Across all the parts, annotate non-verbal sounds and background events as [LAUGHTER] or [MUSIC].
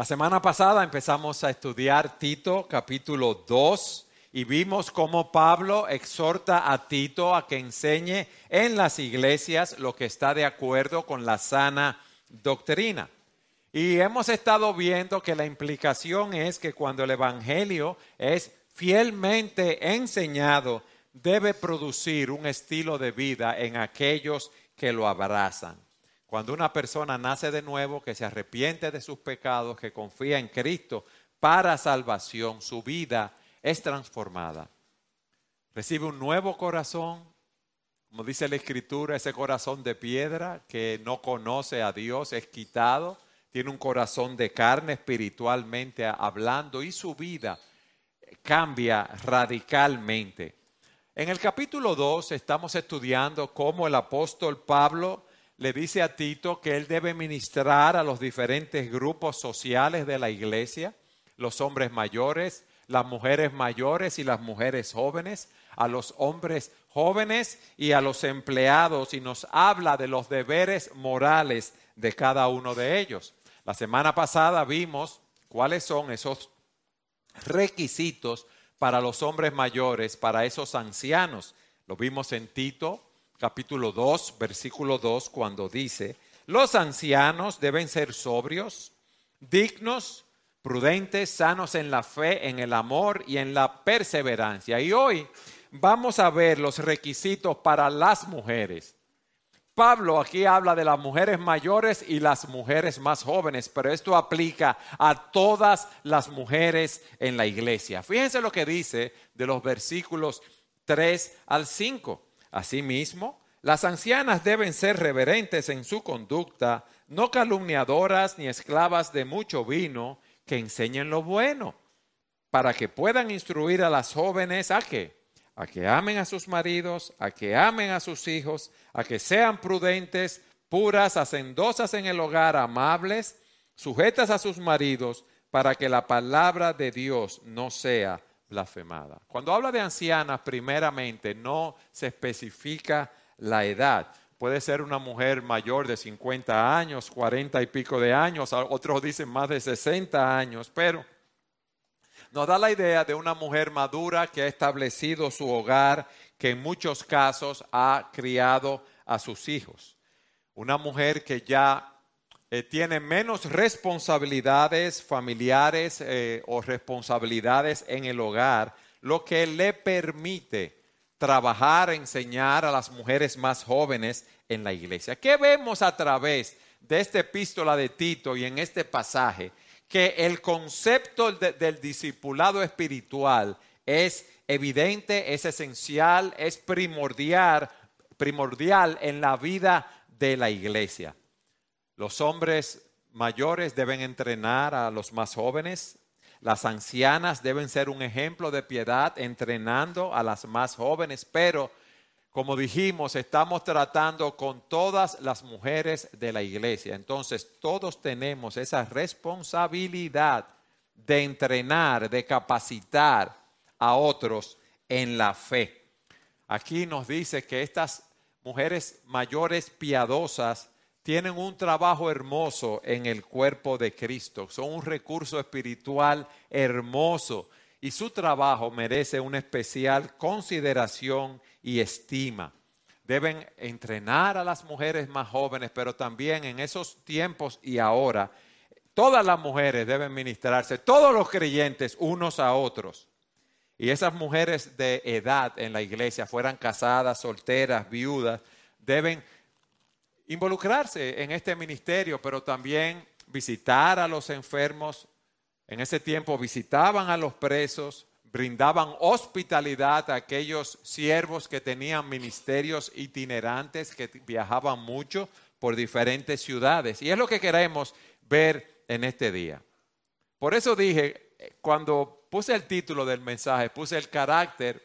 La semana pasada empezamos a estudiar Tito capítulo 2 y vimos cómo Pablo exhorta a Tito a que enseñe en las iglesias lo que está de acuerdo con la sana doctrina. Y hemos estado viendo que la implicación es que cuando el Evangelio es fielmente enseñado, debe producir un estilo de vida en aquellos que lo abrazan. Cuando una persona nace de nuevo, que se arrepiente de sus pecados, que confía en Cristo para salvación, su vida es transformada. Recibe un nuevo corazón, como dice la Escritura, ese corazón de piedra que no conoce a Dios es quitado, tiene un corazón de carne espiritualmente hablando y su vida cambia radicalmente. En el capítulo 2 estamos estudiando cómo el apóstol Pablo le dice a Tito que él debe ministrar a los diferentes grupos sociales de la iglesia, los hombres mayores, las mujeres mayores y las mujeres jóvenes, a los hombres jóvenes y a los empleados y nos habla de los deberes morales de cada uno de ellos. La semana pasada vimos cuáles son esos requisitos para los hombres mayores, para esos ancianos. Lo vimos en Tito capítulo 2, versículo 2, cuando dice, los ancianos deben ser sobrios, dignos, prudentes, sanos en la fe, en el amor y en la perseverancia. Y hoy vamos a ver los requisitos para las mujeres. Pablo aquí habla de las mujeres mayores y las mujeres más jóvenes, pero esto aplica a todas las mujeres en la iglesia. Fíjense lo que dice de los versículos 3 al 5. Asimismo, las ancianas deben ser reverentes en su conducta, no calumniadoras ni esclavas de mucho vino, que enseñen lo bueno, para que puedan instruir a las jóvenes a que a que amen a sus maridos, a que amen a sus hijos, a que sean prudentes, puras, hacendosas en el hogar, amables, sujetas a sus maridos, para que la palabra de Dios no sea blasfemada. Cuando habla de ancianas, primeramente no se especifica la edad. Puede ser una mujer mayor de 50 años, 40 y pico de años, otros dicen más de 60 años, pero nos da la idea de una mujer madura que ha establecido su hogar, que en muchos casos ha criado a sus hijos. Una mujer que ya eh, tiene menos responsabilidades familiares eh, o responsabilidades en el hogar, lo que le permite trabajar, enseñar a las mujeres más jóvenes en la iglesia. ¿Qué vemos a través de esta epístola de Tito y en este pasaje? Que el concepto del discipulado espiritual es evidente, es esencial, es primordial, primordial en la vida de la iglesia. Los hombres mayores deben entrenar a los más jóvenes. Las ancianas deben ser un ejemplo de piedad entrenando a las más jóvenes, pero como dijimos, estamos tratando con todas las mujeres de la iglesia. Entonces, todos tenemos esa responsabilidad de entrenar, de capacitar a otros en la fe. Aquí nos dice que estas mujeres mayores piadosas tienen un trabajo hermoso en el cuerpo de Cristo, son un recurso espiritual hermoso y su trabajo merece una especial consideración y estima. Deben entrenar a las mujeres más jóvenes, pero también en esos tiempos y ahora, todas las mujeres deben ministrarse, todos los creyentes unos a otros. Y esas mujeres de edad en la iglesia, fueran casadas, solteras, viudas, deben involucrarse en este ministerio, pero también visitar a los enfermos. En ese tiempo visitaban a los presos, brindaban hospitalidad a aquellos siervos que tenían ministerios itinerantes, que viajaban mucho por diferentes ciudades. Y es lo que queremos ver en este día. Por eso dije, cuando puse el título del mensaje, puse el carácter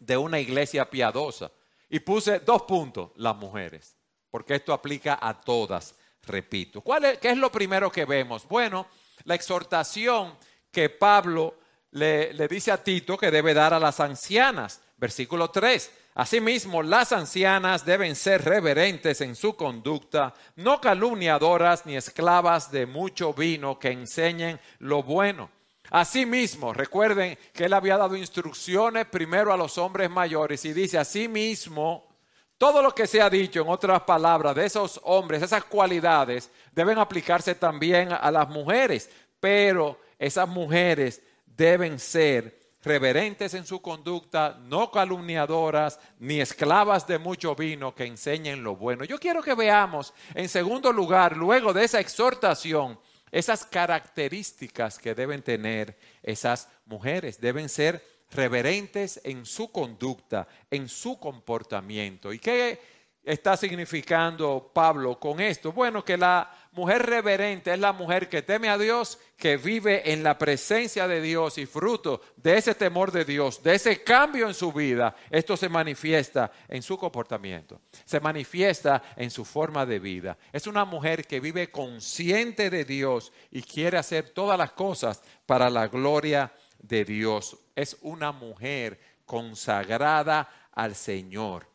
de una iglesia piadosa y puse dos puntos, las mujeres porque esto aplica a todas, repito. ¿Cuál es, ¿Qué es lo primero que vemos? Bueno, la exhortación que Pablo le, le dice a Tito que debe dar a las ancianas. Versículo 3. Asimismo, las ancianas deben ser reverentes en su conducta, no calumniadoras ni esclavas de mucho vino que enseñen lo bueno. Asimismo, recuerden que él había dado instrucciones primero a los hombres mayores y dice, asimismo, todo lo que se ha dicho, en otras palabras, de esos hombres, esas cualidades, deben aplicarse también a las mujeres, pero esas mujeres deben ser reverentes en su conducta, no calumniadoras, ni esclavas de mucho vino que enseñen lo bueno. Yo quiero que veamos, en segundo lugar, luego de esa exhortación, esas características que deben tener esas mujeres. Deben ser reverentes en su conducta, en su comportamiento. ¿Y qué está significando Pablo con esto? Bueno, que la mujer reverente es la mujer que teme a Dios, que vive en la presencia de Dios y fruto de ese temor de Dios, de ese cambio en su vida, esto se manifiesta en su comportamiento, se manifiesta en su forma de vida. Es una mujer que vive consciente de Dios y quiere hacer todas las cosas para la gloria de Dios. Es una mujer consagrada al Señor.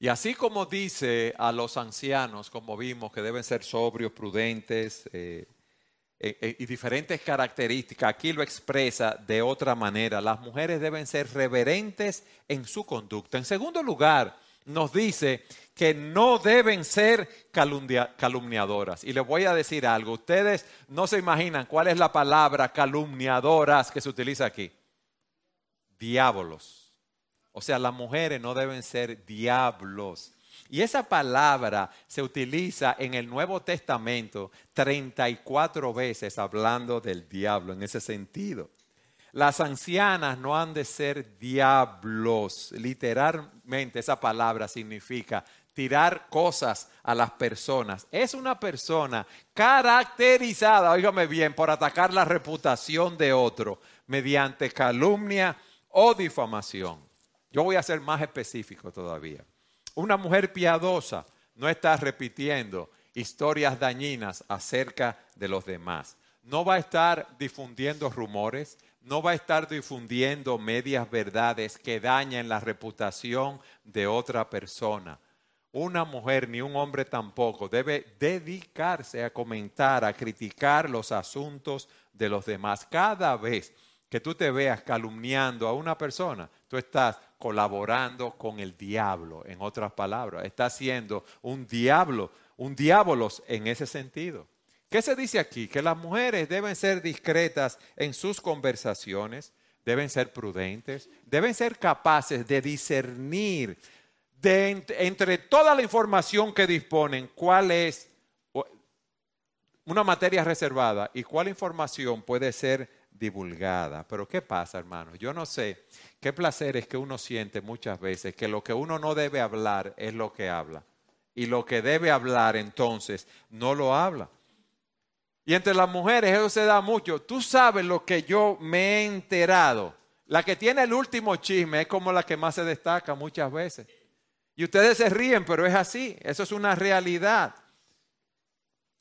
Y así como dice a los ancianos, como vimos, que deben ser sobrios, prudentes eh, eh, eh, y diferentes características, aquí lo expresa de otra manera. Las mujeres deben ser reverentes en su conducta. En segundo lugar, nos dice que no deben ser calumniadoras. Y les voy a decir algo, ustedes no se imaginan cuál es la palabra calumniadoras que se utiliza aquí. Diábolos. O sea, las mujeres no deben ser diablos. Y esa palabra se utiliza en el Nuevo Testamento 34 veces hablando del diablo en ese sentido. Las ancianas no han de ser diablos. Literalmente esa palabra significa tirar cosas a las personas. Es una persona caracterizada, óigame bien, por atacar la reputación de otro mediante calumnia o difamación. Yo voy a ser más específico todavía. Una mujer piadosa no está repitiendo historias dañinas acerca de los demás. No va a estar difundiendo rumores, no va a estar difundiendo medias verdades que dañen la reputación de otra persona. Una mujer ni un hombre tampoco debe dedicarse a comentar, a criticar los asuntos de los demás. Cada vez que tú te veas calumniando a una persona, tú estás colaborando con el diablo, en otras palabras. Está siendo un diablo, un diabolos en ese sentido. ¿Qué se dice aquí? Que las mujeres deben ser discretas en sus conversaciones, deben ser prudentes, deben ser capaces de discernir entre toda la información que disponen cuál es una materia reservada y cuál información puede ser divulgada. Pero ¿qué pasa, hermanos? Yo no sé qué placer es que uno siente muchas veces que lo que uno no debe hablar es lo que habla. Y lo que debe hablar entonces no lo habla. Y entre las mujeres eso se da mucho. Tú sabes lo que yo me he enterado. La que tiene el último chisme es como la que más se destaca muchas veces. Y ustedes se ríen, pero es así. Eso es una realidad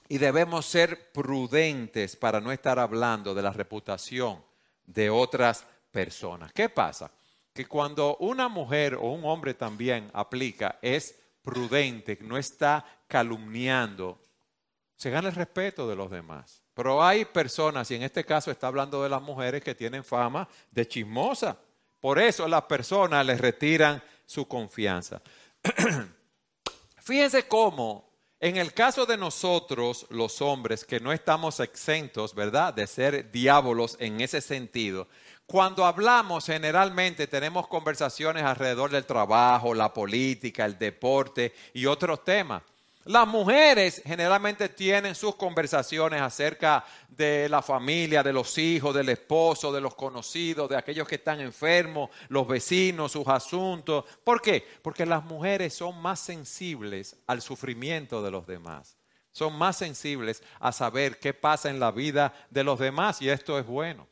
y debemos ser prudentes para no estar hablando de la reputación de otras personas. ¿Qué pasa? Que cuando una mujer o un hombre también aplica, es prudente, no está calumniando, se gana el respeto de los demás. Pero hay personas, y en este caso está hablando de las mujeres que tienen fama de chismosa. Por eso las personas les retiran su confianza. [CLEARS THROAT] Fíjense cómo en el caso de nosotros, los hombres, que no estamos exentos, ¿verdad?, de ser diábolos en ese sentido, cuando hablamos generalmente tenemos conversaciones alrededor del trabajo, la política, el deporte y otros temas. Las mujeres generalmente tienen sus conversaciones acerca de la familia, de los hijos, del esposo, de los conocidos, de aquellos que están enfermos, los vecinos, sus asuntos. ¿Por qué? Porque las mujeres son más sensibles al sufrimiento de los demás. Son más sensibles a saber qué pasa en la vida de los demás y esto es bueno.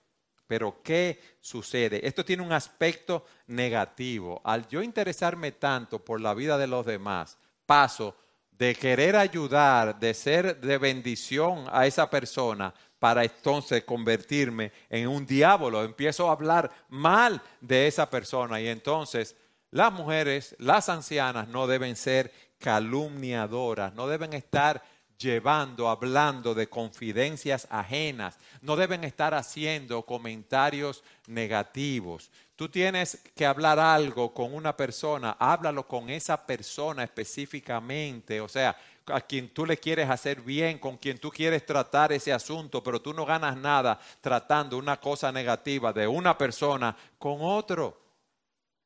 Pero ¿qué sucede? Esto tiene un aspecto negativo. Al yo interesarme tanto por la vida de los demás, paso de querer ayudar, de ser de bendición a esa persona para entonces convertirme en un diablo. Empiezo a hablar mal de esa persona y entonces las mujeres, las ancianas, no deben ser calumniadoras, no deben estar llevando, hablando de confidencias ajenas, no deben estar haciendo comentarios negativos. Tú tienes que hablar algo con una persona, háblalo con esa persona específicamente, o sea, a quien tú le quieres hacer bien, con quien tú quieres tratar ese asunto, pero tú no ganas nada tratando una cosa negativa de una persona con otro.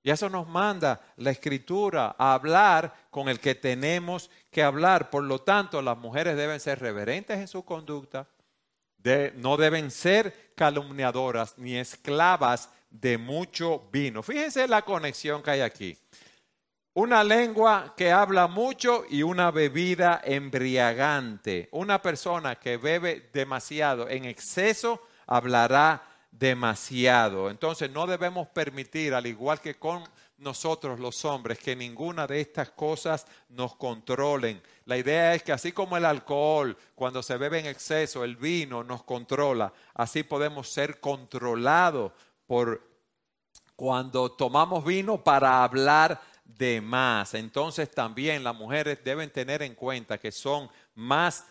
Y eso nos manda la escritura a hablar con el que tenemos que hablar. Por lo tanto, las mujeres deben ser reverentes en su conducta, no deben ser calumniadoras ni esclavas de mucho vino. Fíjense la conexión que hay aquí. Una lengua que habla mucho y una bebida embriagante. Una persona que bebe demasiado en exceso hablará demasiado. Entonces no debemos permitir, al igual que con nosotros los hombres, que ninguna de estas cosas nos controlen. La idea es que así como el alcohol, cuando se bebe en exceso, el vino nos controla, así podemos ser controlados por cuando tomamos vino para hablar de más. Entonces también las mujeres deben tener en cuenta que son más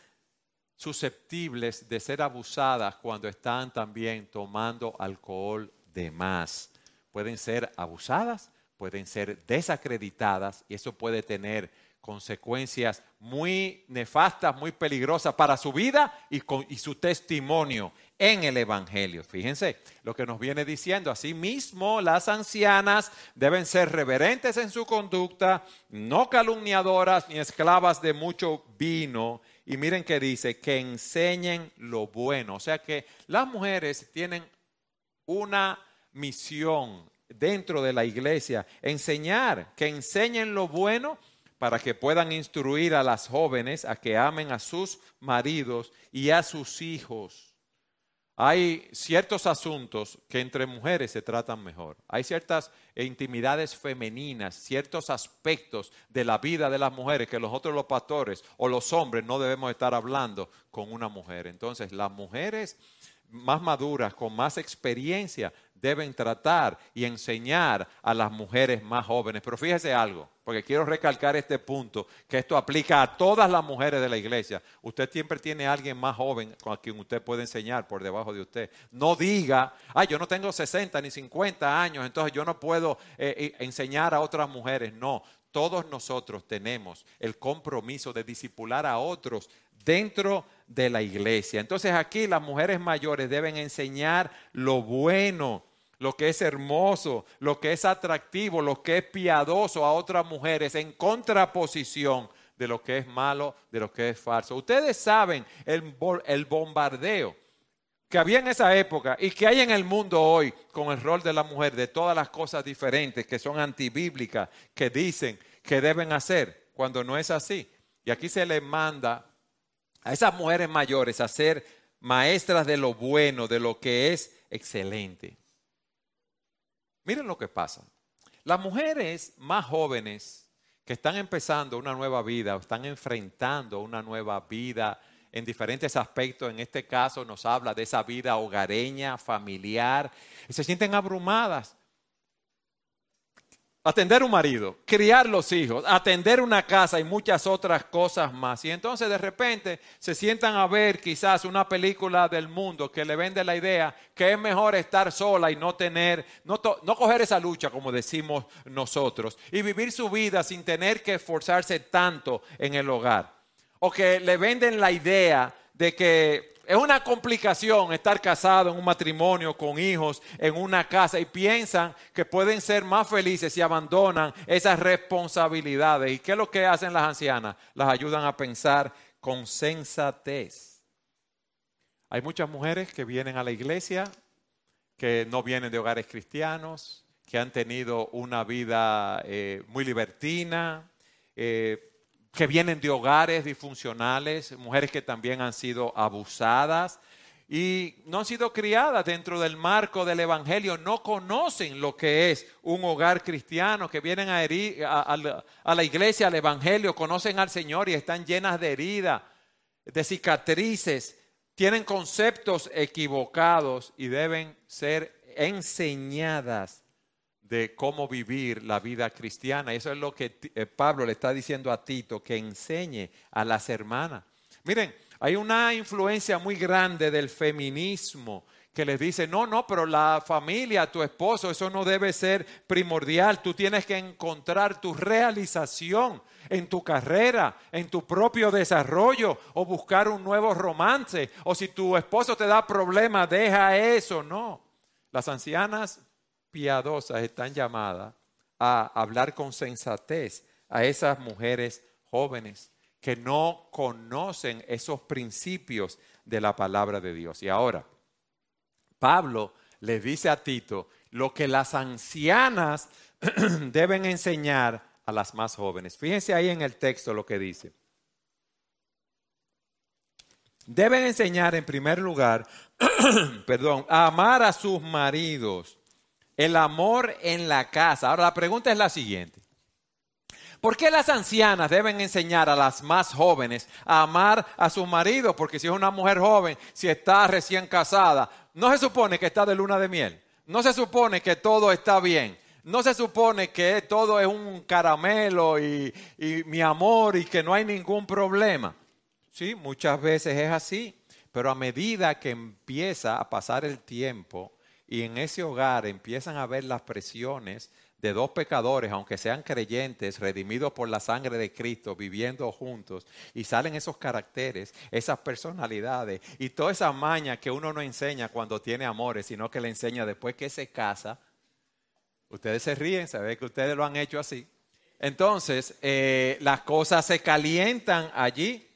susceptibles de ser abusadas cuando están también tomando alcohol de más. Pueden ser abusadas, pueden ser desacreditadas y eso puede tener consecuencias muy nefastas, muy peligrosas para su vida y, y su testimonio en el Evangelio. Fíjense lo que nos viene diciendo. Asimismo, las ancianas deben ser reverentes en su conducta, no calumniadoras ni esclavas de mucho vino, y miren que dice, que enseñen lo bueno. O sea que las mujeres tienen una misión dentro de la iglesia, enseñar, que enseñen lo bueno para que puedan instruir a las jóvenes a que amen a sus maridos y a sus hijos hay ciertos asuntos que entre mujeres se tratan mejor. Hay ciertas intimidades femeninas, ciertos aspectos de la vida de las mujeres que nosotros los pastores o los hombres no debemos estar hablando con una mujer. Entonces, las mujeres más maduras, con más experiencia, deben tratar y enseñar a las mujeres más jóvenes. Pero fíjese algo, porque quiero recalcar este punto, que esto aplica a todas las mujeres de la iglesia. Usted siempre tiene a alguien más joven con quien usted puede enseñar por debajo de usted. No diga, ay, yo no tengo 60 ni 50 años, entonces yo no puedo eh, eh, enseñar a otras mujeres. No, todos nosotros tenemos el compromiso de disipular a otros dentro de la iglesia. Entonces aquí las mujeres mayores deben enseñar lo bueno, lo que es hermoso, lo que es atractivo, lo que es piadoso a otras mujeres en contraposición de lo que es malo, de lo que es falso. Ustedes saben el, bombardeo que había en esa época y que hay en el mundo hoy con el rol de la mujer, de todas las cosas diferentes que son antibíblicas, que dicen que deben hacer, cuando no es así. Y aquí se les manda a esas mujeres mayores a ser maestras de lo bueno, de lo que es excelente. Miren lo que pasa. Las mujeres más jóvenes que están empezando una nueva vida, o están enfrentando una nueva vida en diferentes aspectos, en este caso nos habla de esa vida hogareña, familiar, se sienten abrumadas atender un marido, criar los hijos, atender una casa y muchas otras cosas más. Y entonces de repente se sientan a ver quizás una película del mundo que le vende la idea que es mejor estar sola y no tener, no, no coger esa lucha como decimos nosotros y vivir su vida sin tener que esforzarse tanto en el hogar. O que le venden la idea de que es una complicación estar casado en un matrimonio con hijos en una casa y piensan que pueden ser más felices si abandonan esas responsabilidades. ¿Y qué es lo que hacen las ancianas? Las ayudan a pensar con sensatez. Hay muchas mujeres que vienen a la iglesia, que no vienen de hogares cristianos, que han tenido una vida eh, muy libertina, eh, que vienen de hogares disfuncionales, mujeres que también han sido abusadas y no han sido criadas dentro del marco del Evangelio, no conocen lo que es un hogar cristiano, que vienen a, a, la iglesia, al Evangelio, conocen al Señor y están llenas de heridas, de cicatrices, tienen conceptos equivocados y deben ser enseñadas de cómo vivir la vida cristiana. Eso es lo que eh, Pablo le está diciendo a Tito, que enseñe a las hermanas. Miren, hay una influencia muy grande del feminismo que les dice, no, no, pero la familia, tu esposo, eso no debe ser primordial. Tú tienes que encontrar tu realización en tu carrera, en tu propio desarrollo, o buscar un nuevo romance, o si tu esposo te da problemas, deja eso. No, las ancianas piadosas están llamadas a hablar con sensatez a esas mujeres jóvenes que no conocen esos principios de la palabra de Dios. Y ahora, Pablo le dice a Tito lo que las ancianas [CLEARS THROAT] deben enseñar a las más jóvenes. Fíjense ahí en el texto lo que dice. Deben enseñar en primer lugar, [CLEARS THROAT] perdón, a amar a sus maridos. El amor en la casa. Ahora la pregunta es la siguiente. ¿Por qué las ancianas deben enseñar a las más jóvenes a amar a su marido? Porque si es una mujer joven, si está recién casada, no se supone que está de luna de miel. No se supone que todo está bien. No se supone que todo es un caramelo y, y mi amor y que no hay ningún problema. Sí, muchas veces es así. Pero a medida que empieza a pasar el tiempo y en ese hogar empiezan a ver las presiones de dos pecadores, aunque sean creyentes, redimidos por la sangre de Cristo, viviendo juntos, y salen esos caracteres, esas personalidades y toda esa maña que uno no enseña cuando tiene amores, sino que le enseña después que se casa. Ustedes se ríen, saben que ustedes lo han hecho así. Entonces, eh, las cosas se calientan allí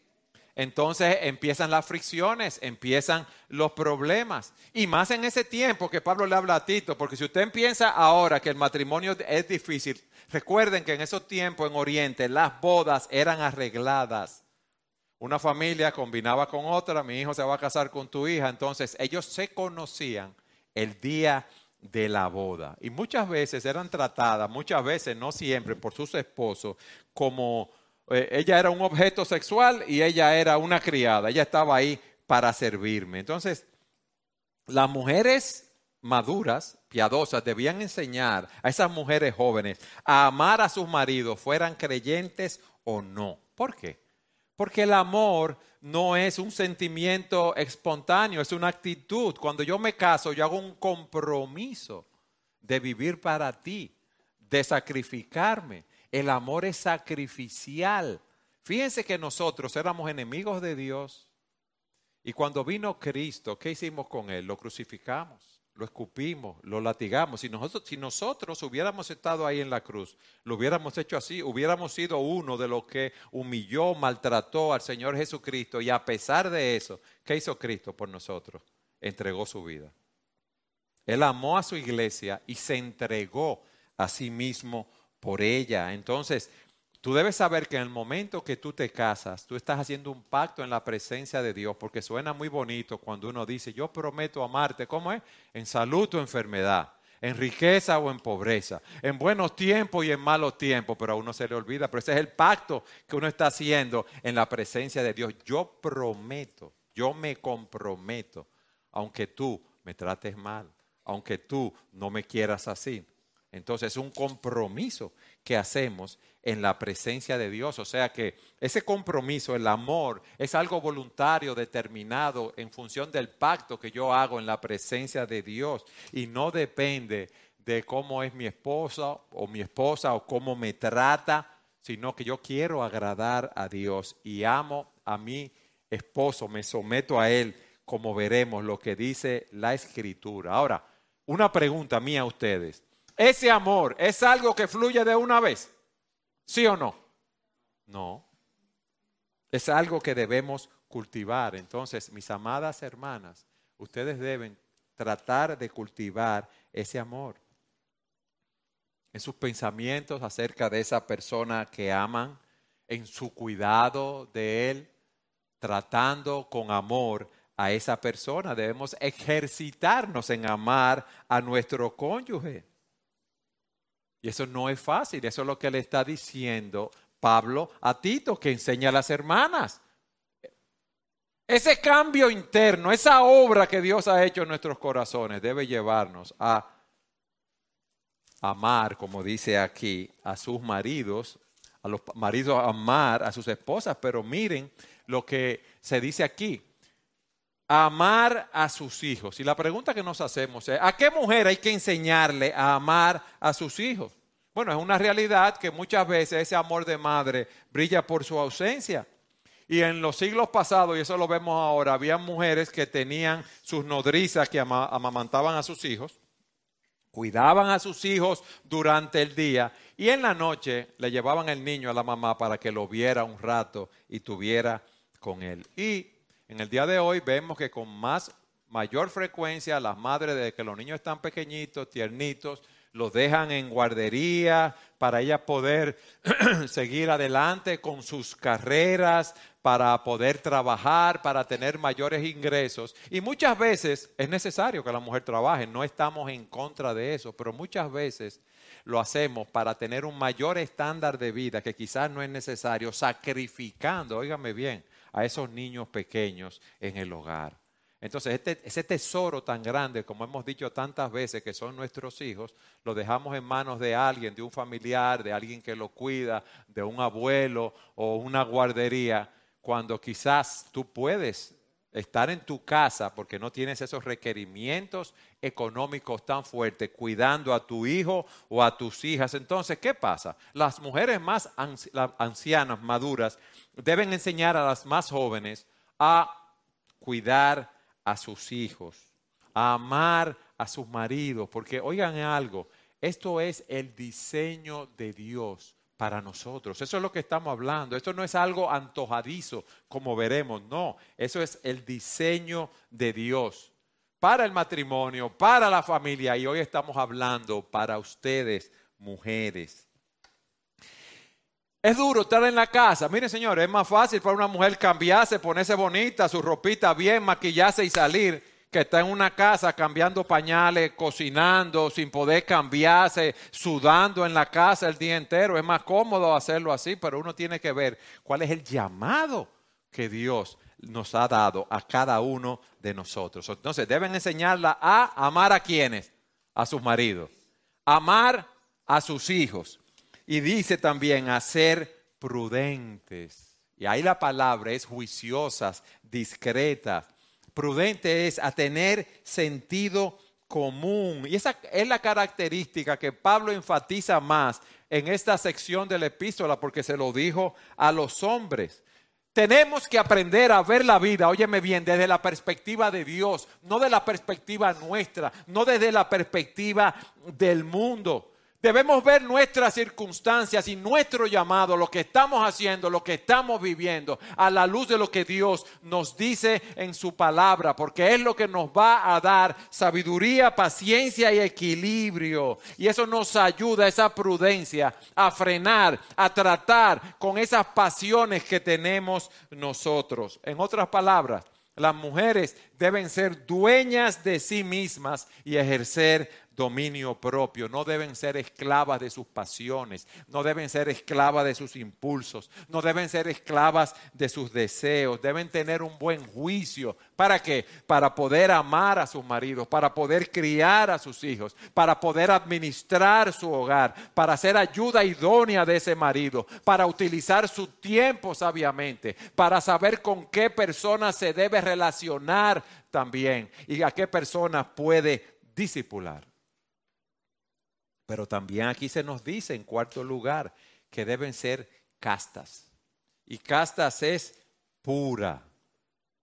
entonces empiezan las fricciones, empiezan los problemas. Y más en ese tiempo que Pablo le habla a Tito, porque si usted piensa ahora que el matrimonio es difícil, recuerden que en esos tiempos en Oriente las bodas eran arregladas. Una familia combinaba con otra, mi hijo se va a casar con tu hija, entonces ellos se conocían el día de la boda. Y muchas veces eran tratadas, muchas veces, no siempre, por sus esposos, como eh, ella era un objeto sexual y ella era una criada, ella estaba ahí para servirme. Entonces, las mujeres maduras, piadosas, debían enseñar a esas mujeres jóvenes a amar a sus maridos, fueran creyentes o no. ¿Por qué? Porque el amor no es un sentimiento espontáneo, es una actitud. Cuando yo me caso, yo hago un compromiso de vivir para ti, de sacrificarme, el amor es sacrificial. Fíjense que nosotros éramos enemigos de Dios y cuando vino Cristo, ¿qué hicimos con Él? Lo crucificamos, lo escupimos, lo latigamos. Si nosotros, si nosotros hubiéramos estado ahí en la cruz, lo hubiéramos hecho así, hubiéramos sido uno de los que humilló, maltrató al Señor Jesucristo y a pesar de eso, ¿qué hizo Cristo por nosotros? Entregó su vida. Él amó a su iglesia y se entregó a sí mismo por ella. Entonces, tú debes saber que en el momento que tú te casas, tú estás haciendo un pacto en la presencia de Dios, porque suena muy bonito cuando uno dice, yo prometo amarte, ¿cómo es? En salud o enfermedad, en riqueza o en pobreza, en buenos tiempos y en malos tiempos, pero a uno se le olvida, pero ese es el pacto que uno está haciendo en la presencia de Dios. Yo prometo, yo me comprometo, aunque tú me trates mal, aunque tú no me quieras así, entonces es un compromiso que hacemos en la presencia de Dios. O sea que ese compromiso, el amor, es algo voluntario, determinado en función del pacto que yo hago en la presencia de Dios y no depende de cómo es mi esposa o mi esposa o cómo me trata, sino que yo quiero agradar a Dios y amo a mi esposo, me someto a él, como veremos lo que dice la escritura. Ahora, una pregunta mía a ustedes. ¿Ese amor es algo que fluye de una vez? ¿Sí o no? No. Es algo que debemos cultivar. Entonces, mis amadas hermanas, ustedes deben tratar de cultivar ese amor en sus pensamientos acerca de esa persona que aman, en su cuidado de él, tratando con amor a esa persona. Debemos ejercitarnos en amar a nuestro cónyuge. Y eso no es fácil, eso es lo que le está diciendo Pablo a Tito, que enseña a las hermanas. Ese cambio interno, esa obra que Dios ha hecho en nuestros corazones debe llevarnos a amar, como dice aquí, a sus maridos, a los maridos amar a sus esposas, pero miren lo que se dice aquí, amar a sus hijos. Y la pregunta que nos hacemos es, ¿a qué mujer hay que enseñarle a amar a sus hijos? Bueno, es una realidad que muchas veces ese amor de madre brilla por su ausencia. Y en los siglos pasados, y eso lo vemos ahora, había mujeres que tenían sus nodrizas que amamantaban a sus hijos, cuidaban a sus hijos durante el día y en la noche le llevaban el niño a la mamá para que lo viera un rato y tuviera con él. Y en el día de hoy vemos que con más mayor frecuencia las madres desde que los niños están pequeñitos, tiernitos, los dejan en guardería para ellas poder [CLEARS THROAT] seguir adelante con sus carreras, para poder trabajar, para tener mayores ingresos. Y muchas veces es necesario que la mujer trabaje, no estamos en contra de eso, pero muchas veces lo hacemos para tener un mayor estándar de vida que quizás no es necesario, sacrificando, óigame bien, a esos niños pequeños en el hogar. Entonces, este, ese tesoro tan grande, como hemos dicho tantas veces, que son nuestros hijos, lo dejamos en manos de alguien, de un familiar, de alguien que lo cuida, de un abuelo o una guardería, cuando quizás tú puedes estar en tu casa porque no tienes esos requerimientos económicos tan fuertes, cuidando a tu hijo o a tus hijas. Entonces, ¿qué pasa? Las mujeres más ancianas, maduras, deben enseñar a las más jóvenes a cuidar a sus hijos, a amar a sus maridos, porque oigan algo, esto es el diseño de Dios para nosotros. Eso es lo que estamos hablando. Esto no es algo antojadizo, como veremos, no, eso es el diseño de Dios para el matrimonio, para la familia, y hoy estamos hablando para ustedes, mujeres. Es duro estar en la casa. Miren, señores, es más fácil para una mujer cambiarse, ponerse bonita, su ropita bien, maquillarse y salir, que está en una casa cambiando pañales, cocinando, sin poder cambiarse, sudando en la casa el día entero. Es más cómodo hacerlo así, pero uno tiene que ver cuál es el llamado que Dios nos ha dado a cada uno de nosotros. Entonces, deben enseñarla a amar a quienes, a sus maridos, amar a sus hijos, y dice también a ser prudentes. Y ahí la palabra es juiciosas, discretas. Prudente es a tener sentido común. Y esa es la característica que Pablo enfatiza más en esta sección de la epístola porque se lo dijo a los hombres. Tenemos que aprender a ver la vida, óyeme bien, desde la perspectiva de Dios, no de la perspectiva nuestra, no desde la perspectiva del mundo. Debemos ver nuestras circunstancias y nuestro llamado, lo que estamos haciendo, lo que estamos viviendo, a la luz de lo que Dios nos dice en su palabra, porque es lo que nos va a dar sabiduría, paciencia y equilibrio. Y eso nos ayuda, esa prudencia, a frenar, a tratar con esas pasiones que tenemos nosotros. En otras palabras, las mujeres deben ser dueñas de sí mismas y ejercer dominio propio, no deben ser esclavas de sus pasiones, no deben ser esclavas de sus impulsos, no deben ser esclavas de sus deseos, deben tener un buen juicio. ¿Para qué? Para poder amar a sus maridos, para poder criar a sus hijos, para poder administrar su hogar, para ser ayuda idónea de ese marido, para utilizar su tiempo sabiamente, para saber con qué persona se debe relacionar también y a qué persona puede disipular. Pero también aquí se nos dice en cuarto lugar que deben ser castas. Y castas es pura.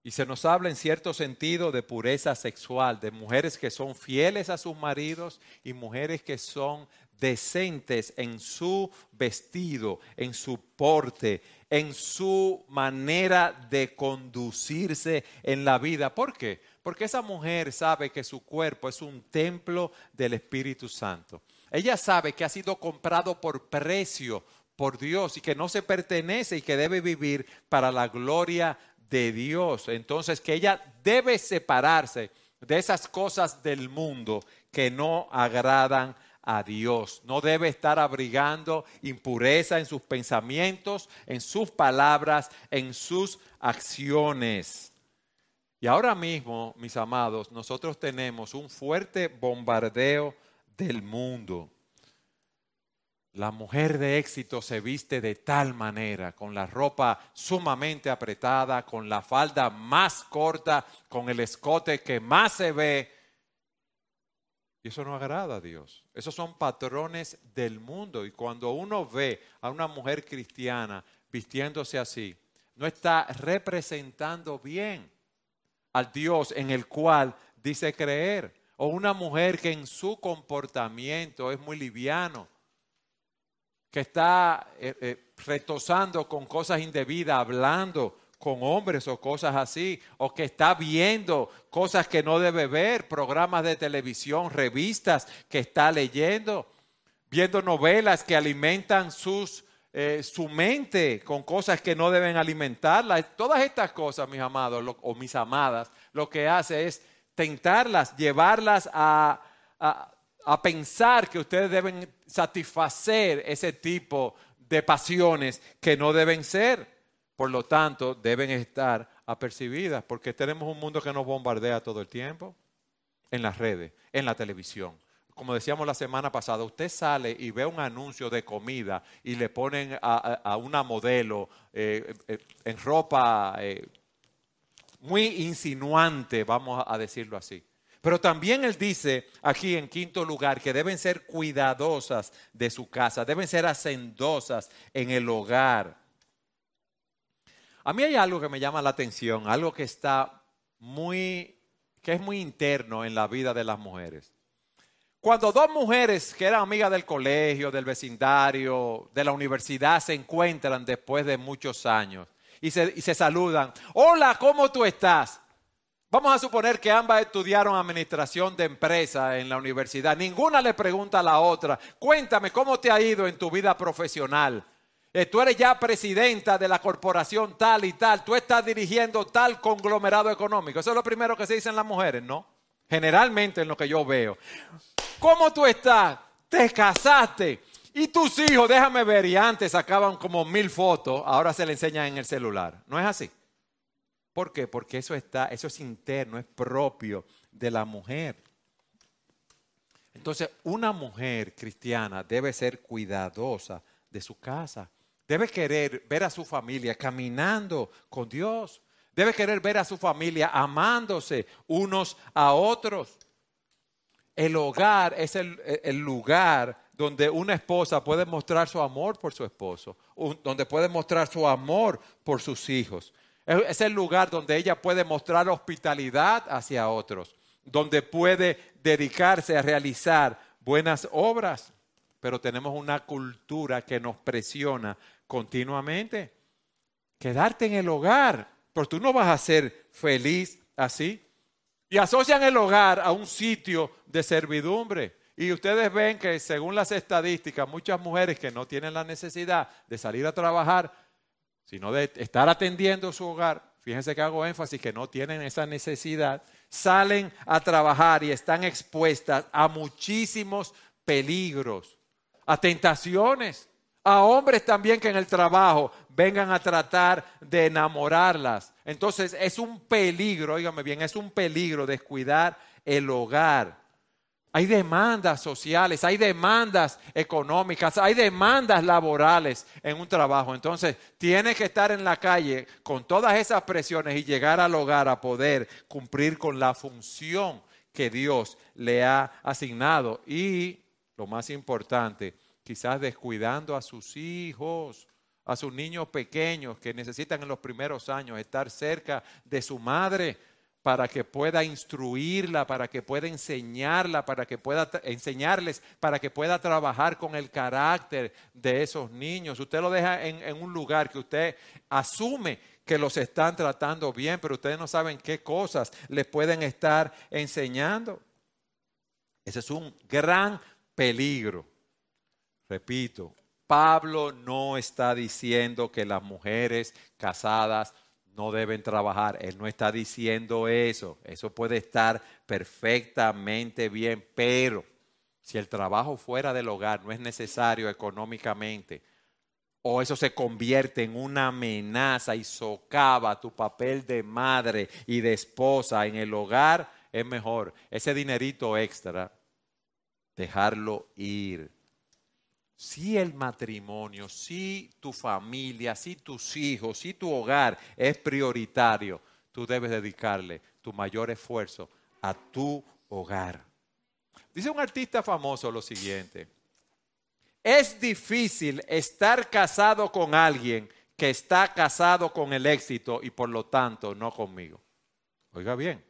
Y se nos habla en cierto sentido de pureza sexual, de mujeres que son fieles a sus maridos y mujeres que son decentes en su vestido, en su porte, en su manera de conducirse en la vida. ¿Por qué? Porque esa mujer sabe que su cuerpo es un templo del Espíritu Santo. Ella sabe que ha sido comprado por precio por Dios y que no se pertenece y que debe vivir para la gloria de Dios. Entonces que ella debe separarse de esas cosas del mundo que no agradan a Dios. No debe estar abrigando impureza en sus pensamientos, en sus palabras, en sus acciones. Y ahora mismo, mis amados, nosotros tenemos un fuerte bombardeo del mundo. la mujer de éxito se viste de tal manera, con la ropa sumamente apretada, con la falda más corta, con el escote que más se ve. Y eso no agrada a Dios. Esos son patrones del mundo. Y cuando uno ve a una mujer cristiana vistiéndose así, no está representando bien al Dios en el cual dice creer. O una mujer que en su comportamiento es muy liviano, que está eh, eh, retosando con cosas indebidas, hablando con hombres o cosas así, o que está viendo cosas que no debe ver, programas de televisión, revistas que está leyendo, viendo novelas que alimentan sus, eh, su mente con cosas que no deben alimentarla. Todas estas cosas, mis amados o mis amadas, lo que hace es tentarlas, llevarlas a, a pensar que ustedes deben satisfacer ese tipo de pasiones que no deben ser. Por lo tanto, deben estar apercibidas porque tenemos un mundo que nos bombardea todo el tiempo en las redes, en la televisión. Como decíamos la semana pasada, usted sale y ve un anuncio de comida y le ponen a, una modelo eh, eh, en ropa eh, muy insinuante, vamos a decirlo así. Pero también él dice aquí en quinto lugar que deben ser cuidadosas de su casa, deben ser hacendosas en el hogar. A mí hay algo que me llama la atención, algo que está muy, que es muy interno en la vida de las mujeres. Cuando dos mujeres que eran amigas del colegio, del vecindario, de la universidad se encuentran después de muchos años y se, y se saludan, hola, ¿cómo tú estás? Vamos a suponer que ambas estudiaron administración de empresa en la universidad. Ninguna le pregunta a la otra, cuéntame cómo te ha ido en tu vida profesional. Eh, tú eres ya presidenta de la corporación tal y tal, tú estás dirigiendo tal conglomerado económico. Eso es lo primero que se dicen las mujeres, ¿no? Generalmente en lo que yo veo. ¿Cómo tú estás? Te casaste. Y tus hijos, déjame ver, y antes sacaban como mil fotos, ahora se le enseñan en el celular. ¿No es así? ¿Por qué? Porque eso está, eso es interno, es propio de la mujer. Entonces, una mujer cristiana debe ser cuidadosa de su casa. Debe querer ver a su familia caminando con Dios. Debe querer ver a su familia amándose unos a otros. El hogar es el, el lugar donde una esposa puede mostrar su amor por su esposo, donde puede mostrar su amor por sus hijos. Es el lugar donde ella puede mostrar hospitalidad hacia otros, donde puede dedicarse a realizar buenas obras. Pero tenemos una cultura que nos presiona continuamente. Quedarte en el hogar, porque tú no vas a ser feliz así. Y asocian el hogar a un sitio de servidumbre. Y ustedes ven que según las estadísticas, muchas mujeres que no tienen la necesidad de salir a trabajar, sino de estar atendiendo su hogar, fíjense que hago énfasis que no tienen esa necesidad, salen a trabajar y están expuestas a muchísimos peligros, a tentaciones a hombres también que en el trabajo vengan a tratar de enamorarlas. Entonces es un peligro, oígame bien, es un peligro descuidar el hogar. Hay demandas sociales, hay demandas económicas, hay demandas laborales en un trabajo. Entonces, tiene que estar en la calle con todas esas presiones y llegar al hogar a poder cumplir con la función que Dios le ha asignado. Y, lo más importante, quizás descuidando a sus hijos, a sus niños pequeños que necesitan en los primeros años estar cerca de su madre para que pueda instruirla, para que pueda enseñarla, para que pueda enseñarles, para que pueda trabajar con el carácter de esos niños. Usted lo deja en, un lugar que usted asume que los están tratando bien, pero ustedes no saben qué cosas les pueden estar enseñando. Ese es un gran peligro. Repito, Pablo no está diciendo que las mujeres casadas no deben trabajar. Él no está diciendo eso. Eso puede estar perfectamente bien, pero si el trabajo fuera del hogar no es necesario económicamente, o eso se convierte en una amenaza y socava tu papel de madre y de esposa en el hogar, es mejor ese dinerito extra dejarlo ir si el matrimonio, si tu familia, si tus hijos, si tu hogar es prioritario, tú debes dedicarle tu mayor esfuerzo a tu hogar. Dice un artista famoso lo siguiente, es difícil estar casado con alguien que está casado con el éxito y por lo tanto no conmigo. Oiga bien,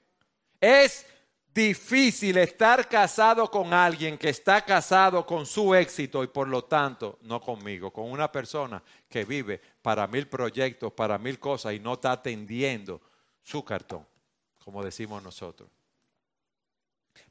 es difícil estar casado con alguien que está casado con su éxito y por lo tanto no conmigo, con una persona que vive para mil proyectos, para mil cosas y no está atendiendo su cartón, como decimos nosotros.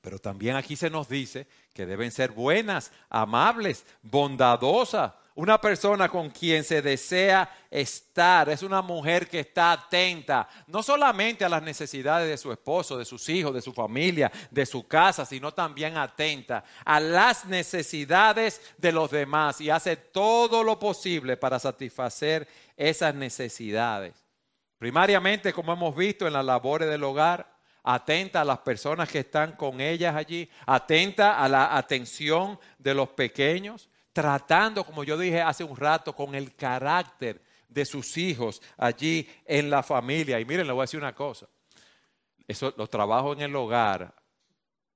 Pero también aquí se nos dice que deben ser buenas, amables, bondadosas, una persona con quien se desea estar es una mujer que está atenta no solamente a las necesidades de su esposo, de sus hijos, de su familia, de su casa, sino también atenta a las necesidades de los demás y hace todo lo posible para satisfacer esas necesidades. Primariamente, como hemos visto en las labores del hogar, atenta a las personas que están con ellas allí, atenta a la atención de los pequeños tratando, como yo dije hace un rato, con el carácter de sus hijos allí en la familia. Y miren, le voy a decir una cosa. Eso, los trabajos en el hogar,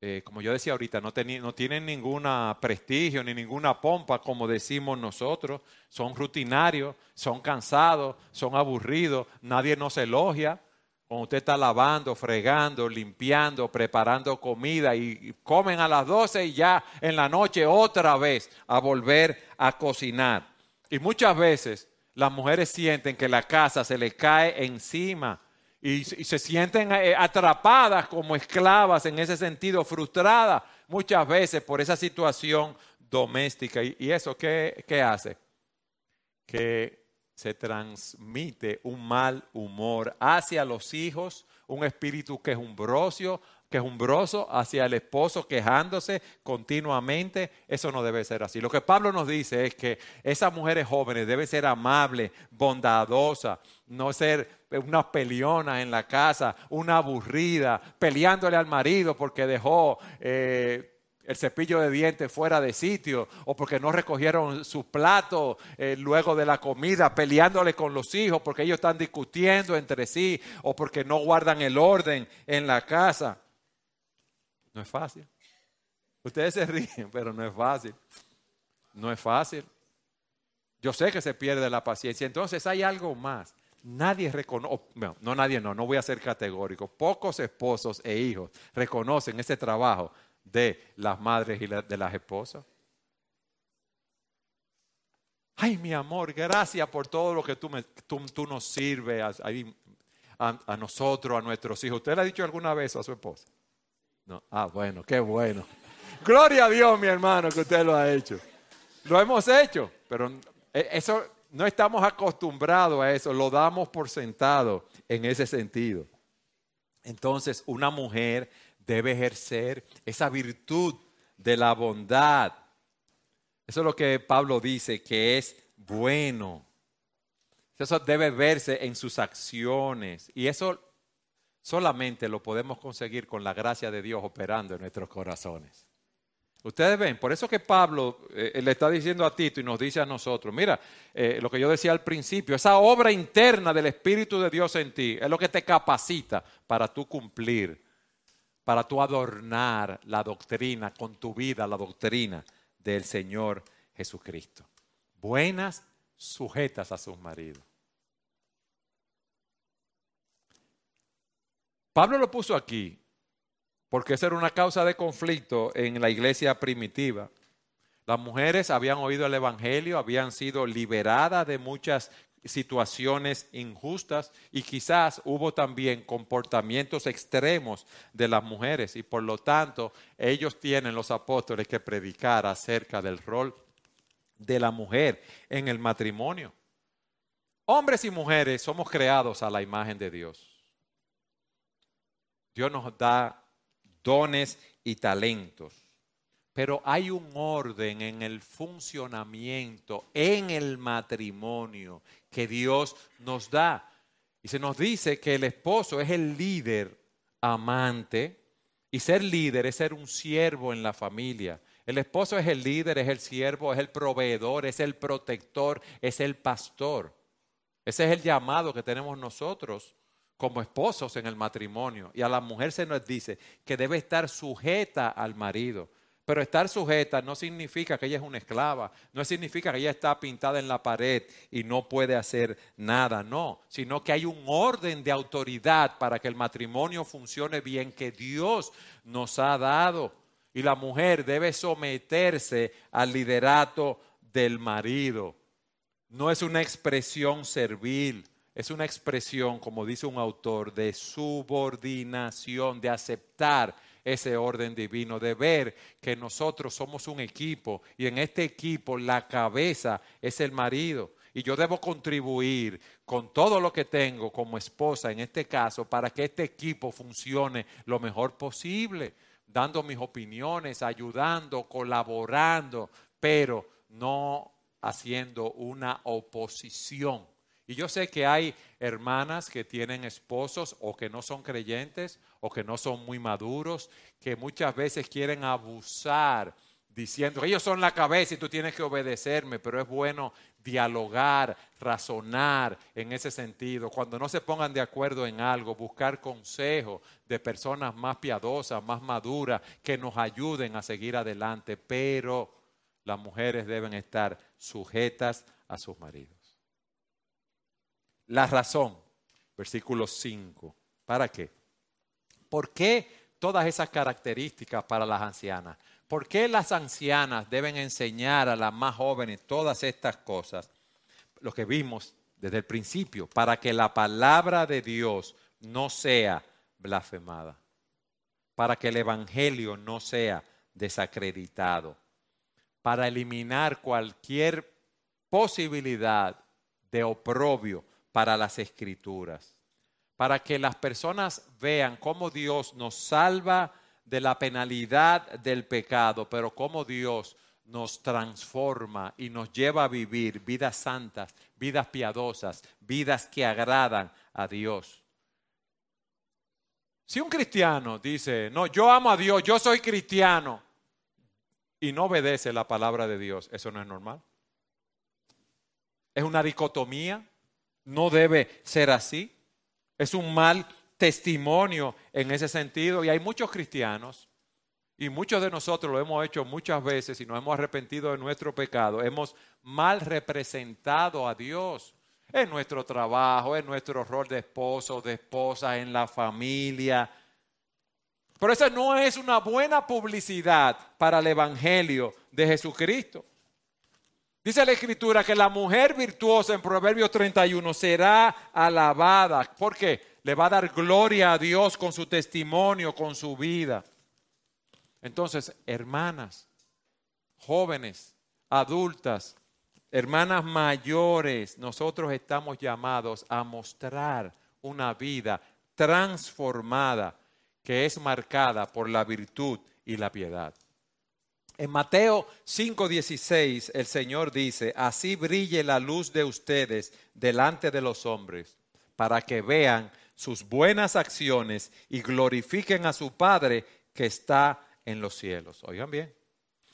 eh, como yo decía ahorita, no, no tienen ningún prestigio ni ninguna pompa, como decimos nosotros. Son rutinarios, son cansados, son aburridos, nadie nos elogia. Cuando usted está lavando, fregando, limpiando, preparando comida y comen a las 12 y ya en la noche otra vez a volver a cocinar. Y muchas veces las mujeres sienten que la casa se les cae encima y, se sienten eh, atrapadas como esclavas en ese sentido, frustradas muchas veces por esa situación doméstica. ¿Y, eso qué, qué hace? Que se transmite un mal humor hacia los hijos, un espíritu quejumbroso, quejumbroso hacia el esposo quejándose continuamente. Eso no debe ser así. Lo que Pablo nos dice es que esas mujeres jóvenes deben ser amables, bondadosas, no ser unas pelionas en la casa, una aburrida, peleándole al marido porque dejó eh, el cepillo de dientes fuera de sitio o porque no recogieron su plato eh, luego de la comida, peleándole con los hijos porque ellos están discutiendo entre sí o porque no guardan el orden en la casa. No es fácil. Ustedes se [LAUGHS] ríen, pero no es fácil. No es fácil. Yo sé que se pierde la paciencia. Entonces hay algo más. Nadie reconoce, no, no nadie no, no voy a ser categórico. Pocos esposos e hijos reconocen ese trabajo de las madres y de las esposas. Ay, mi amor, gracias por todo lo que tú, nos sirves a, a, nosotros, a nuestros hijos. ¿Usted le ha dicho alguna vez a su esposa? No. Ah, bueno, qué bueno. Gloria a Dios, mi hermano, que usted lo ha hecho. Lo hemos hecho, pero e, eso no estamos acostumbrados a eso, lo damos por sentado en ese sentido. Entonces, una mujer debe ejercer esa virtud de la bondad. Eso es lo que Pablo dice, que es bueno. Eso debe verse en sus acciones. Y eso solamente lo podemos conseguir con la gracia de Dios operando en nuestros corazones. Ustedes ven, por eso que Pablo eh, le está diciendo a Tito y nos dice a nosotros, mira, eh, lo que yo decía al principio, esa obra interna del Espíritu de Dios en ti es lo que te capacita para tú cumplir para tú adornar la doctrina con tu vida, la doctrina del Señor Jesucristo. Buenas, sujetas a sus maridos. Pablo lo puso aquí porque esa era una causa de conflicto en la iglesia primitiva. Las mujeres habían oído el Evangelio, habían sido liberadas de muchas situaciones injustas y quizás hubo también comportamientos extremos de las mujeres y por lo tanto ellos tienen los apóstoles que predicar acerca del rol de la mujer en el matrimonio. Hombres y mujeres somos creados a la imagen de Dios. Dios nos da dones y talentos. Pero hay un orden en el funcionamiento, en el matrimonio que Dios nos da. Y se nos dice que el esposo es el líder amante y ser líder es ser un siervo en la familia, El esposo es el líder, es el siervo, es el proveedor, es el protector, es el pastor. Ese es el llamado que tenemos nosotros como esposos en el matrimonio. Y a la mujer se nos dice que debe estar sujeta al marido. Pero estar sujeta no significa que ella es una esclava, no significa que ella está pintada en la pared y no puede hacer nada, no, sino que hay un orden de autoridad para que el matrimonio funcione bien que Dios nos ha dado. Y la mujer debe someterse al liderato del marido. No es una expresión servil, es una expresión, como dice un autor, de subordinación, de aceptar ese orden divino, de ver que nosotros somos un equipo y en este equipo la cabeza es el marido. Y yo debo contribuir con todo lo que tengo como esposa en este caso para que este equipo funcione lo mejor posible, dando mis opiniones, ayudando, colaborando, pero no haciendo una oposición. Y yo sé que hay hermanas que tienen esposos o que no son creyentes o que no son muy maduros, que muchas veces quieren abusar diciendo, ellos son la cabeza y tú tienes que obedecerme, pero es bueno dialogar, razonar en ese sentido. Cuando no se pongan de acuerdo en algo, buscar consejo de personas más piadosas, más maduras, que nos ayuden a seguir adelante, pero las mujeres deben estar sujetas a sus maridos. La razón, versículo 5, ¿para qué? ¿Por qué todas esas características para las ancianas? ¿Por qué las ancianas deben enseñar a las más jóvenes todas estas cosas? Lo que vimos desde el principio, para que la palabra de Dios no sea blasfemada, para que el Evangelio no sea desacreditado, para eliminar cualquier posibilidad de oprobio para las escrituras para que las personas vean cómo Dios nos salva de la penalidad del pecado, pero cómo Dios nos transforma y nos lleva a vivir vidas santas, vidas piadosas, vidas que agradan a Dios. Si un cristiano dice, no, yo amo a Dios, yo soy cristiano, y no obedece la palabra de Dios, eso no es normal. Es una dicotomía, no debe ser así. Es un mal testimonio en ese sentido. Y hay muchos cristianos, y muchos de nosotros lo hemos hecho muchas veces y nos hemos arrepentido de nuestro pecado. Hemos mal representado a Dios en nuestro trabajo, en nuestro rol de esposo, de esposa, en la familia. Pero esa no es una buena publicidad para el Evangelio de Jesucristo. Dice la escritura que la mujer virtuosa en Proverbios 31 será alabada. ¿Por qué? Le va a dar gloria a Dios con su testimonio, con su vida. Entonces, hermanas, jóvenes, adultas, hermanas mayores, nosotros estamos llamados a mostrar una vida transformada que es marcada por la virtud y la piedad. En Mateo 5:16 el Señor dice, así brille la luz de ustedes delante de los hombres, para que vean sus buenas acciones y glorifiquen a su Padre que está en los cielos. Oigan bien.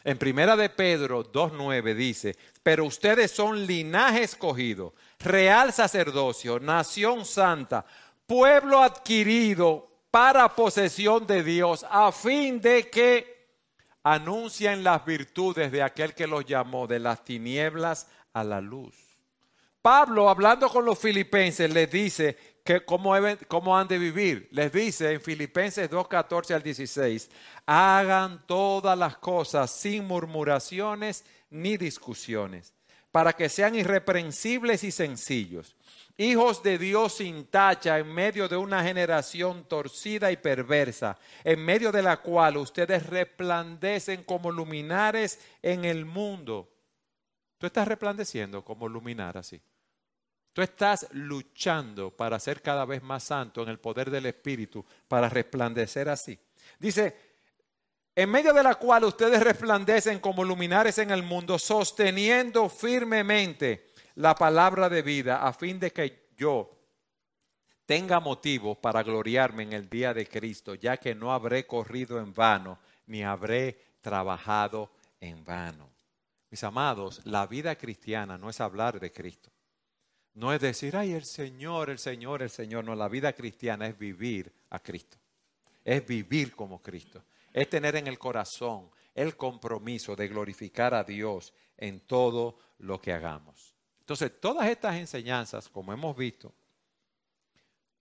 En primera de Pedro 2.9 dice, pero ustedes son linaje escogido, real sacerdocio, nación santa, pueblo adquirido para posesión de Dios, a fin de que anuncian las virtudes de aquel que los llamó de las tinieblas a la luz. Pablo, hablando con los filipenses, les dice que cómo, cómo han de vivir. Les dice en Filipenses 2, 14 al 16, hagan todas las cosas sin murmuraciones ni discusiones, para que sean irreprensibles y sencillos hijos de Dios sin tacha en medio de una generación torcida y perversa, en medio de la cual ustedes resplandecen como luminares en el mundo. Tú estás resplandeciendo como luminar así. Tú estás luchando para ser cada vez más santo en el poder del Espíritu, para resplandecer así. Dice, en medio de la cual ustedes resplandecen como luminares en el mundo, sosteniendo firmemente la palabra de vida a fin de que yo tenga motivo para gloriarme en el día de Cristo, ya que no habré corrido en vano, ni habré trabajado en vano. Mis amados, la vida cristiana no es hablar de Cristo. No es decir, ay, el Señor, el Señor, el Señor. No, la vida cristiana es vivir a Cristo. Es vivir como Cristo. Es tener en el corazón el compromiso de glorificar a Dios en todo lo que hagamos. Entonces, todas estas enseñanzas, como hemos visto,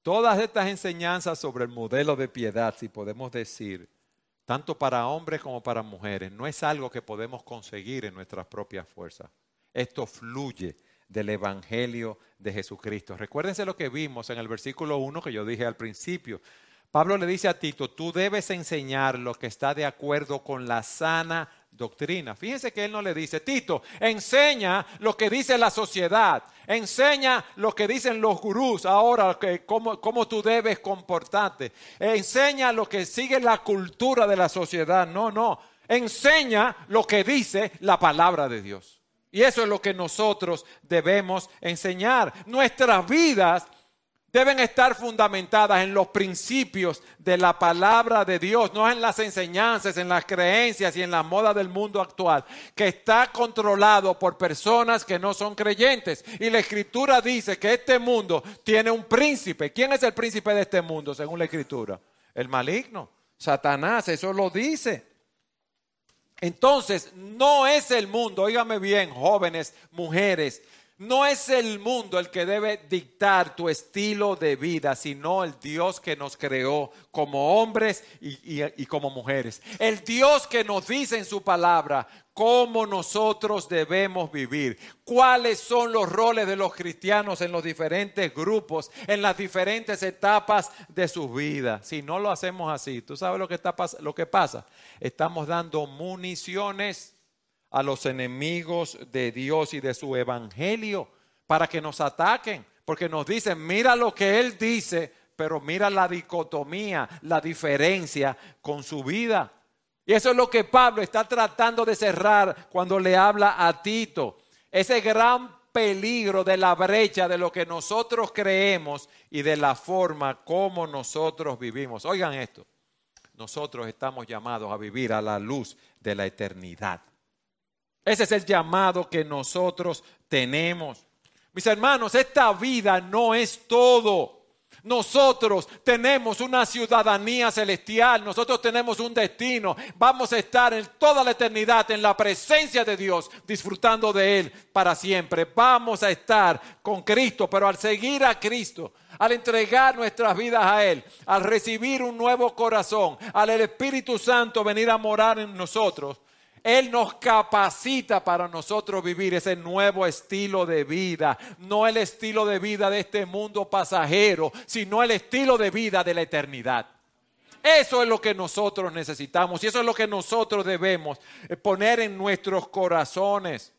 todas estas enseñanzas sobre el modelo de piedad, si podemos decir, tanto para hombres como para mujeres, no es algo que podemos conseguir en nuestras propias fuerzas. Esto fluye del Evangelio de Jesucristo. Recuérdense lo que vimos en el versículo 1 que yo dije al principio. Pablo le dice a Tito, tú debes enseñar lo que está de acuerdo con la sana doctrina. Fíjense que él no le dice, Tito, enseña lo que dice la sociedad, enseña lo que dicen los gurús ahora, que, cómo, cómo tú debes comportarte, enseña lo que sigue la cultura de la sociedad. No, no, enseña lo que dice la palabra de Dios. Y eso es lo que nosotros debemos enseñar. Nuestras vidas deben estar fundamentadas en los principios de la palabra de Dios, no en las enseñanzas, en las creencias y en la moda del mundo actual, que está controlado por personas que no son creyentes. Y la escritura dice que este mundo tiene un príncipe. ¿Quién es el príncipe de este mundo, según la escritura? El maligno, Satanás, eso lo dice. Entonces, no es el mundo, oígame bien, jóvenes, mujeres, no es el mundo el que debe dictar tu estilo de vida, sino el Dios que nos creó como hombres y, como mujeres. El Dios que nos dice en su palabra cómo nosotros debemos vivir, cuáles son los roles de los cristianos en los diferentes grupos, en las diferentes etapas de su vida. Si no lo hacemos así, ¿tú sabes lo que, está, lo que pasa? Estamos dando municiones a los enemigos de Dios y de su evangelio para que nos ataquen, porque nos dicen, mira lo que Él dice, pero mira la dicotomía, la diferencia con su vida. Y eso es lo que Pablo está tratando de cerrar cuando le habla a Tito. Ese gran peligro de la brecha de lo que nosotros creemos y de la forma como nosotros vivimos. Oigan esto, nosotros estamos llamados a vivir a la luz de la eternidad. Ese es el llamado que nosotros tenemos. Mis hermanos, esta vida no es todo. Nosotros tenemos una ciudadanía celestial, nosotros tenemos un destino. Vamos a estar en toda la eternidad en la presencia de Dios, disfrutando de Él para siempre. Vamos a estar con Cristo, pero al seguir a Cristo, al entregar nuestras vidas a Él, al recibir un nuevo corazón, al Espíritu Santo venir a morar en nosotros, él nos capacita para nosotros vivir ese nuevo estilo de vida, no el estilo de vida de este mundo pasajero, sino el estilo de vida de la eternidad. Eso es lo que nosotros necesitamos y eso es lo que nosotros debemos eh, poner en nuestros corazones.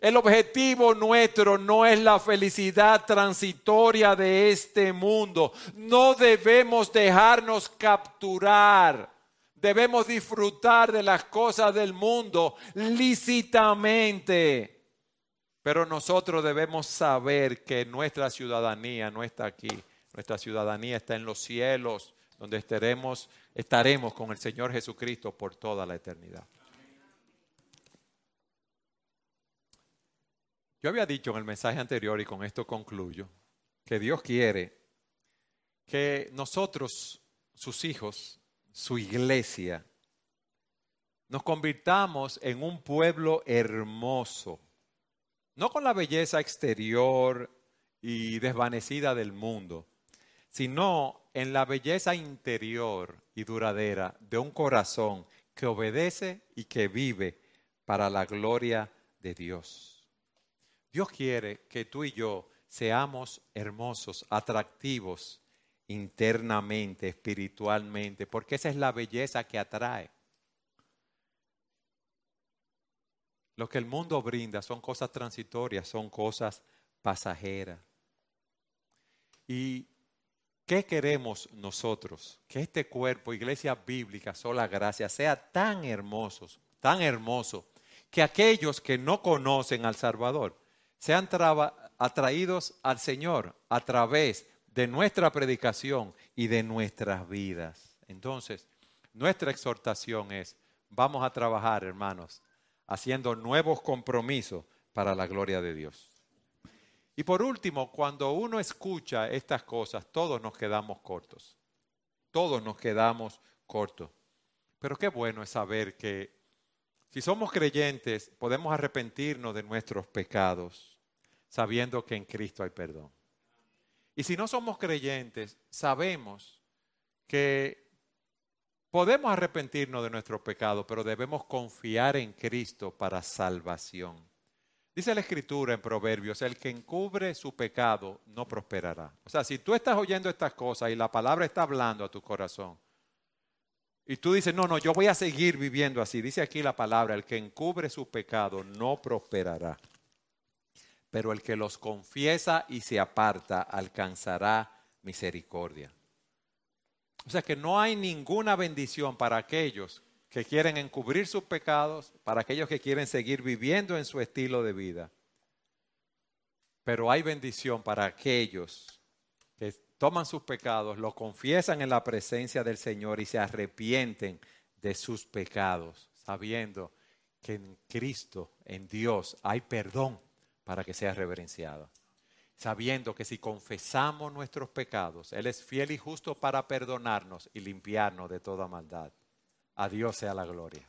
El objetivo nuestro no es la felicidad transitoria de este mundo. No debemos dejarnos capturar Debemos disfrutar de las cosas del mundo lícitamente. Pero nosotros debemos saber que nuestra ciudadanía no está aquí. Nuestra ciudadanía está en los cielos, donde estaremos, estaremos con el Señor Jesucristo por toda la eternidad. Yo había dicho en el mensaje anterior, y con esto concluyo, que Dios quiere que nosotros, sus hijos, su iglesia, nos convirtamos en un pueblo hermoso, no con la belleza exterior y desvanecida del mundo, sino en la belleza interior y duradera de un corazón que obedece y que vive para la gloria de Dios. Dios quiere que tú y yo seamos hermosos, atractivos, internamente, espiritualmente, porque esa es la belleza que atrae. Lo que el mundo brinda son cosas transitorias, son cosas pasajeras. ¿Y qué queremos nosotros? Que este cuerpo, iglesia bíblica, sola gracia, sea tan hermoso, tan hermoso, que aquellos que no conocen al Salvador sean atraídos al Señor a través de nuestra predicación y de nuestras vidas. Entonces, nuestra exhortación es, vamos a trabajar, hermanos, haciendo nuevos compromisos para la gloria de Dios. Y por último, cuando uno escucha estas cosas, todos nos quedamos cortos. Todos nos quedamos cortos. Pero qué bueno es saber que si somos creyentes, podemos arrepentirnos de nuestros pecados, sabiendo que en Cristo hay perdón. Y si no somos creyentes, sabemos que podemos arrepentirnos de nuestros pecados, pero debemos confiar en Cristo para salvación. Dice la escritura en Proverbios, el que encubre su pecado no prosperará. O sea, si tú estás oyendo estas cosas y la palabra está hablando a tu corazón, y tú dices, no, no, yo voy a seguir viviendo así, dice aquí la palabra, el que encubre su pecado no prosperará pero el que los confiesa y se aparta alcanzará misericordia. O sea que no hay ninguna bendición para aquellos que quieren encubrir sus pecados, para aquellos que quieren seguir viviendo en su estilo de vida. Pero hay bendición para aquellos que toman sus pecados, los confiesan en la presencia del Señor y se arrepienten de sus pecados, sabiendo que en Cristo, en Dios, hay perdón para que sea reverenciado. Sabiendo que si confesamos nuestros pecados, Él es fiel y justo para perdonarnos y limpiarnos de toda maldad. A Dios sea la gloria.